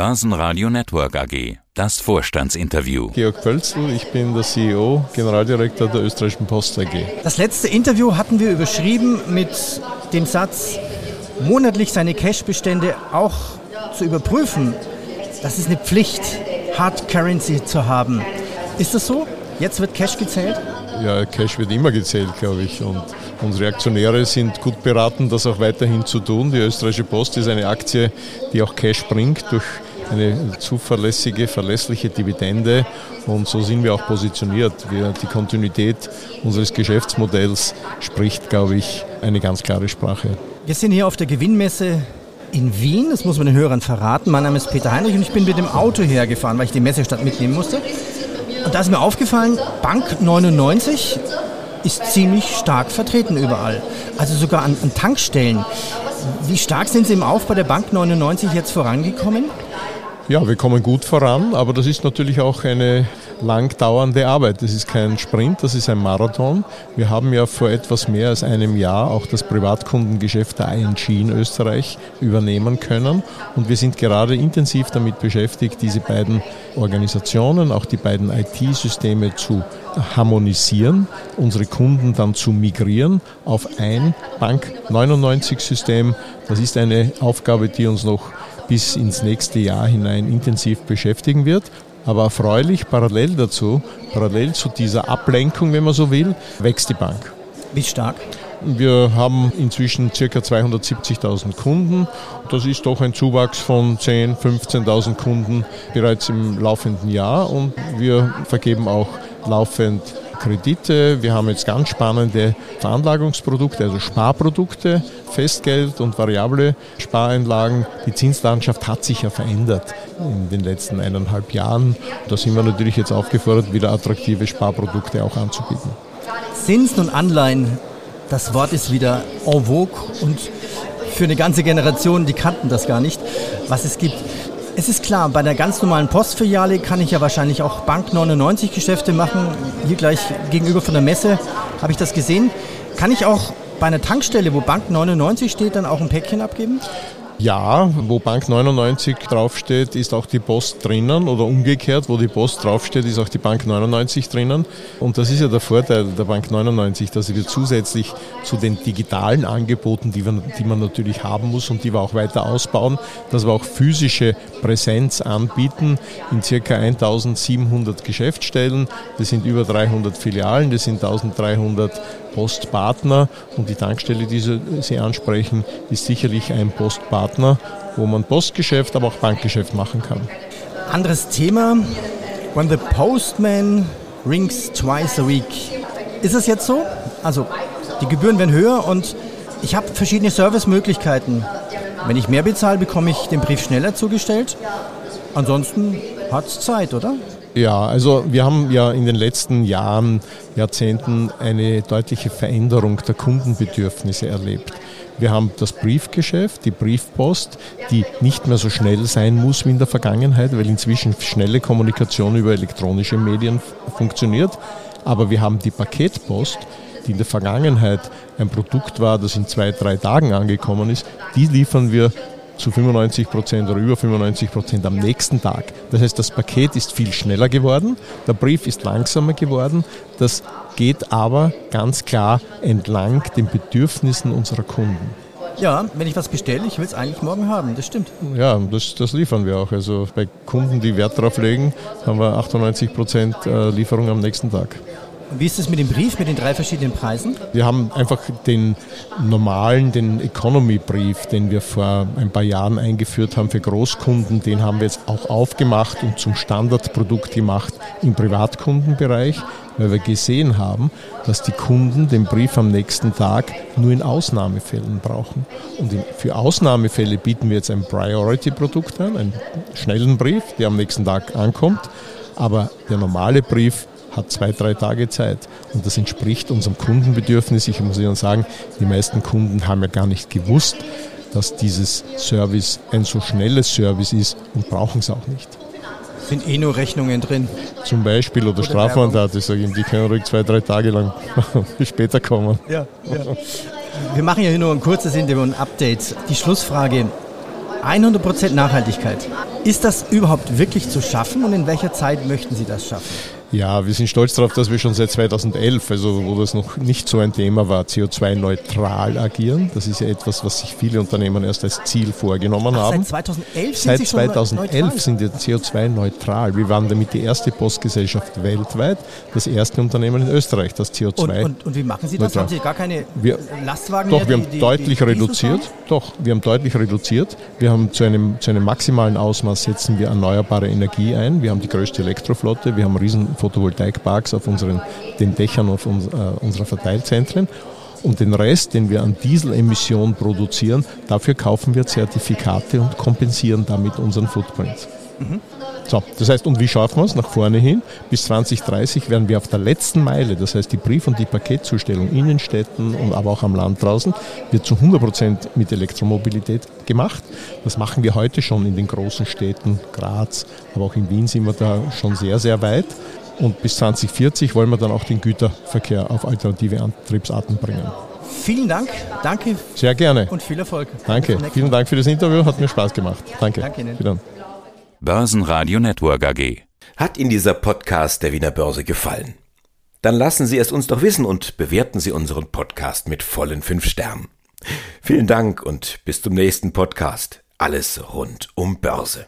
Börsenradio Network AG. Das Vorstandsinterview. Georg Pölzl, ich bin der CEO, Generaldirektor der Österreichischen Post AG. Das letzte Interview hatten wir überschrieben mit dem Satz, monatlich seine Cash-Bestände auch zu überprüfen. Das ist eine Pflicht, Hard Currency zu haben. Ist das so? Jetzt wird Cash gezählt? Ja, Cash wird immer gezählt, glaube ich. Und unsere Aktionäre sind gut beraten, das auch weiterhin zu tun. Die österreichische Post ist eine Aktie, die auch Cash bringt durch eine zuverlässige, verlässliche Dividende. Und so sind wir auch positioniert. Wir, die Kontinuität unseres Geschäftsmodells spricht, glaube ich, eine ganz klare Sprache. Wir sind hier auf der Gewinnmesse in Wien, das muss man den Hörern verraten. Mein Name ist Peter Heinrich und ich bin mit dem Auto hergefahren, weil ich die Messestadt mitnehmen musste. Und da ist mir aufgefallen, Bank 99 ist ziemlich stark vertreten überall. Also sogar an, an Tankstellen. Wie stark sind Sie im Aufbau der Bank 99 jetzt vorangekommen? Ja, wir kommen gut voran, aber das ist natürlich auch eine lang dauernde Arbeit. Das ist kein Sprint, das ist ein Marathon. Wir haben ja vor etwas mehr als einem Jahr auch das Privatkundengeschäft der ING in Österreich übernehmen können und wir sind gerade intensiv damit beschäftigt, diese beiden Organisationen, auch die beiden IT-Systeme zu harmonisieren, unsere Kunden dann zu migrieren auf ein Bank 99 System. Das ist eine Aufgabe, die uns noch bis ins nächste Jahr hinein intensiv beschäftigen wird. Aber erfreulich, parallel dazu, parallel zu dieser Ablenkung, wenn man so will, wächst die Bank. Wie stark? Wir haben inzwischen ca. 270.000 Kunden. Das ist doch ein Zuwachs von 10.000, 15.000 Kunden bereits im laufenden Jahr. Und wir vergeben auch laufend Kredite. Wir haben jetzt ganz spannende Veranlagungsprodukte, also Sparprodukte, Festgeld und variable Spareinlagen. Die Zinslandschaft hat sich ja verändert in den letzten eineinhalb Jahren. Da sind wir natürlich jetzt aufgefordert, wieder attraktive Sparprodukte auch anzubieten. Zinsen und Anleihen, das Wort ist wieder en vogue und für eine ganze Generation, die kannten das gar nicht, was es gibt. Es ist klar, bei der ganz normalen Postfiliale kann ich ja wahrscheinlich auch Bank 99 Geschäfte machen. Hier gleich gegenüber von der Messe habe ich das gesehen. Kann ich auch bei einer Tankstelle, wo Bank 99 steht, dann auch ein Päckchen abgeben? Ja, wo Bank 99 draufsteht, ist auch die Post drinnen oder umgekehrt, wo die Post draufsteht, ist auch die Bank 99 drinnen. Und das ist ja der Vorteil der Bank 99, dass wir zusätzlich zu den digitalen Angeboten, die, wir, die man natürlich haben muss und die wir auch weiter ausbauen, dass wir auch physische Präsenz anbieten in circa 1700 Geschäftsstellen. Das sind über 300 Filialen, das sind 1300 Postpartner und die Tankstelle, die Sie ansprechen, ist sicherlich ein Postpartner, wo man Postgeschäft, aber auch Bankgeschäft machen kann. Anderes Thema. When the postman rings twice a week. Ist es jetzt so? Also die Gebühren werden höher und ich habe verschiedene Servicemöglichkeiten. Wenn ich mehr bezahle, bekomme ich den Brief schneller zugestellt. Ansonsten hat es Zeit, oder? Ja, also wir haben ja in den letzten Jahren, Jahrzehnten eine deutliche Veränderung der Kundenbedürfnisse erlebt. Wir haben das Briefgeschäft, die Briefpost, die nicht mehr so schnell sein muss wie in der Vergangenheit, weil inzwischen schnelle Kommunikation über elektronische Medien funktioniert. Aber wir haben die Paketpost, die in der Vergangenheit ein Produkt war, das in zwei, drei Tagen angekommen ist. Die liefern wir zu 95 Prozent oder über 95 Prozent am nächsten Tag. Das heißt, das Paket ist viel schneller geworden, der Brief ist langsamer geworden. Das geht aber ganz klar entlang den Bedürfnissen unserer Kunden. Ja, wenn ich was bestelle, ich will es eigentlich morgen haben, das stimmt. Ja, das, das liefern wir auch. Also bei Kunden, die Wert darauf legen, haben wir 98 Prozent äh, Lieferung am nächsten Tag. Wie ist es mit dem Brief, mit den drei verschiedenen Preisen? Wir haben einfach den normalen, den Economy-Brief, den wir vor ein paar Jahren eingeführt haben für Großkunden, den haben wir jetzt auch aufgemacht und zum Standardprodukt gemacht im Privatkundenbereich, weil wir gesehen haben, dass die Kunden den Brief am nächsten Tag nur in Ausnahmefällen brauchen. Und für Ausnahmefälle bieten wir jetzt ein Priority-Produkt an, einen schnellen Brief, der am nächsten Tag ankommt. Aber der normale Brief hat zwei, drei Tage Zeit. Und das entspricht unserem Kundenbedürfnis. Ich muss Ihnen sagen, die meisten Kunden haben ja gar nicht gewusst, dass dieses Service ein so schnelles Service ist und brauchen es auch nicht. Sind eh nur Rechnungen drin. Zum Beispiel oder, oder Strafmandate, sage ich, die können ruhig zwei, drei Tage lang später kommen. Ja, ja. Wir machen ja hier nur ein kurzes Interview, ein Update. Die Schlussfrage. 100% Nachhaltigkeit. Ist das überhaupt wirklich zu schaffen und in welcher Zeit möchten Sie das schaffen? Ja, wir sind stolz darauf, dass wir schon seit 2011, also wo das noch nicht so ein Thema war, CO2-neutral agieren. Das ist ja etwas, was sich viele Unternehmen erst als Ziel vorgenommen Ach, haben. Seit 2011 sind Seit Sie 2011 sind wir CO2-neutral. Wir waren damit die erste Postgesellschaft weltweit, das erste Unternehmen in Österreich, das CO2 und, und, und wie machen Sie das? Neutral. Haben Sie gar keine wir, Lastwagen Doch, mehr, wir haben die, deutlich die reduziert. Doch, wir haben deutlich reduziert. Wir haben zu einem, zu einem maximalen Ausmaß setzen wir erneuerbare Energie ein. Wir haben die größte Elektroflotte. Wir haben riesen Photovoltaikparks auf unseren, den Dächern auf uns, äh, unserer Verteilzentren. Und den Rest, den wir an Dieselemissionen produzieren, dafür kaufen wir Zertifikate und kompensieren damit unseren Footprint. Mhm. So, das heißt, und wie schaffen wir es nach vorne hin? Bis 2030 werden wir auf der letzten Meile, das heißt die Brief- und die Paketzustellung in den Städten und aber auch am Land draußen, wird zu 100 Prozent mit Elektromobilität gemacht. Das machen wir heute schon in den großen Städten, Graz, aber auch in Wien sind wir da schon sehr, sehr weit. Und bis 2040 wollen wir dann auch den Güterverkehr auf alternative Antriebsarten bringen. Vielen Dank, danke. Sehr gerne. Und viel Erfolg. Danke. Vielen Dank für das Interview, hat mir Spaß gemacht. Danke. Danke Ihnen. Wieder. Börsenradio Network AG. Hat Ihnen dieser Podcast der Wiener Börse gefallen? Dann lassen Sie es uns doch wissen und bewerten Sie unseren Podcast mit vollen fünf Sternen. Vielen Dank und bis zum nächsten Podcast. Alles rund um Börse.